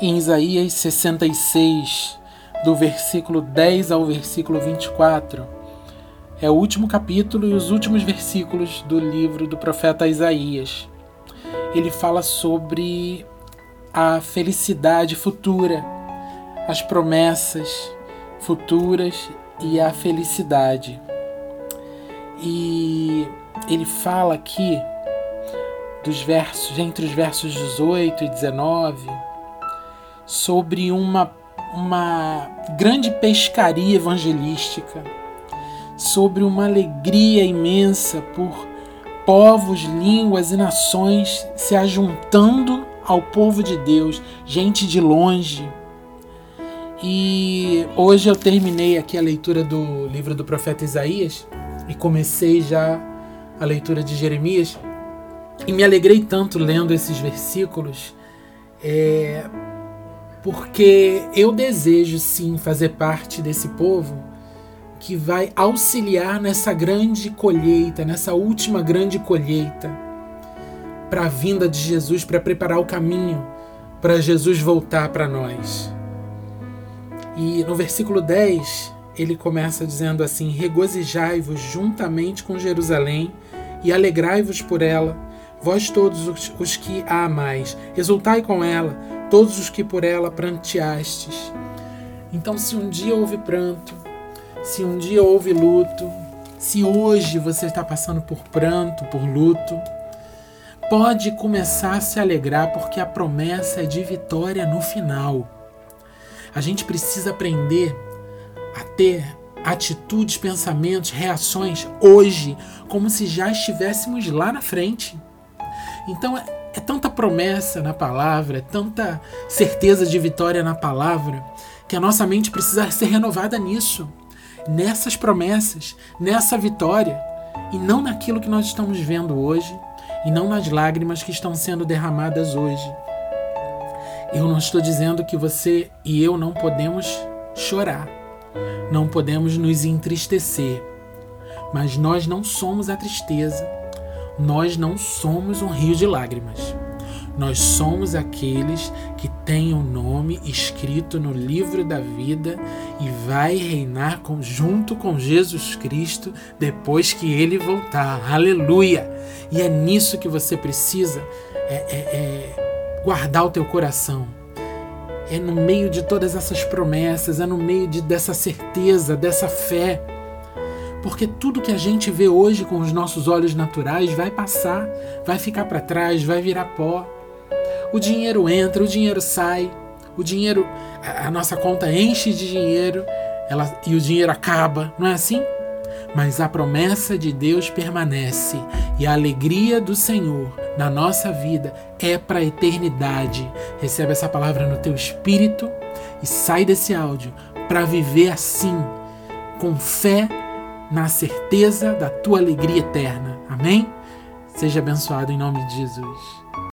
em Isaías 66, do versículo 10 ao versículo 24. É o último capítulo e os últimos versículos do livro do profeta Isaías. Ele fala sobre a felicidade futura, as promessas futuras e a felicidade. E ele fala aqui dos versos, entre os versos 18 e 19, sobre uma, uma grande pescaria evangelística, sobre uma alegria imensa por povos, línguas e nações se ajuntando ao povo de Deus, gente de longe. E hoje eu terminei aqui a leitura do livro do profeta Isaías e comecei já a leitura de Jeremias e me alegrei tanto lendo esses versículos, é, porque eu desejo sim fazer parte desse povo que vai auxiliar nessa grande colheita, nessa última grande colheita, para a vinda de Jesus, para preparar o caminho para Jesus voltar para nós. E no versículo 10, ele começa dizendo assim: Regozijai-vos juntamente com Jerusalém e alegrai-vos por ela, vós todos os, que a amais, exultai com ela, todos os que por ela pranteastes. Então, se um dia houve pranto, se um dia houve luto, se hoje você está passando por pranto, por luto, pode começar a se alegrar porque a promessa é de vitória no final. A gente precisa aprender a ter atitudes, pensamentos, reações hoje, como se já estivéssemos lá na frente. Então é, tanta promessa na palavra, é tanta certeza de vitória na palavra, que a nossa mente precisa ser renovada nisso, nessas promessas, nessa vitória, e não naquilo que nós estamos vendo hoje, e não nas lágrimas que estão sendo derramadas hoje. Eu não estou dizendo que você e eu não podemos chorar, não podemos nos entristecer, mas nós não somos a tristeza, nós não somos um rio de lágrimas. Nós somos aqueles que têm o um nome escrito no livro da vida e vai reinar com, junto com Jesus Cristo depois que ele voltar. Aleluia! E é nisso que você precisa é, é, é guardar o teu coração. É no meio de todas essas promessas, é no meio de, dessa certeza, dessa fé porque tudo que a gente vê hoje com os nossos olhos naturais vai passar, vai ficar para trás, vai virar pó. O dinheiro entra, o dinheiro sai, o dinheiro, a, nossa conta enche de dinheiro, ela, e o dinheiro acaba, não é assim? Mas a promessa de Deus permanece e a alegria do Senhor na nossa vida é para a eternidade. Recebe essa palavra no teu espírito e sai desse áudio para viver assim, com fé na certeza da tua alegria eterna. Amém? Seja abençoado em nome de Jesus.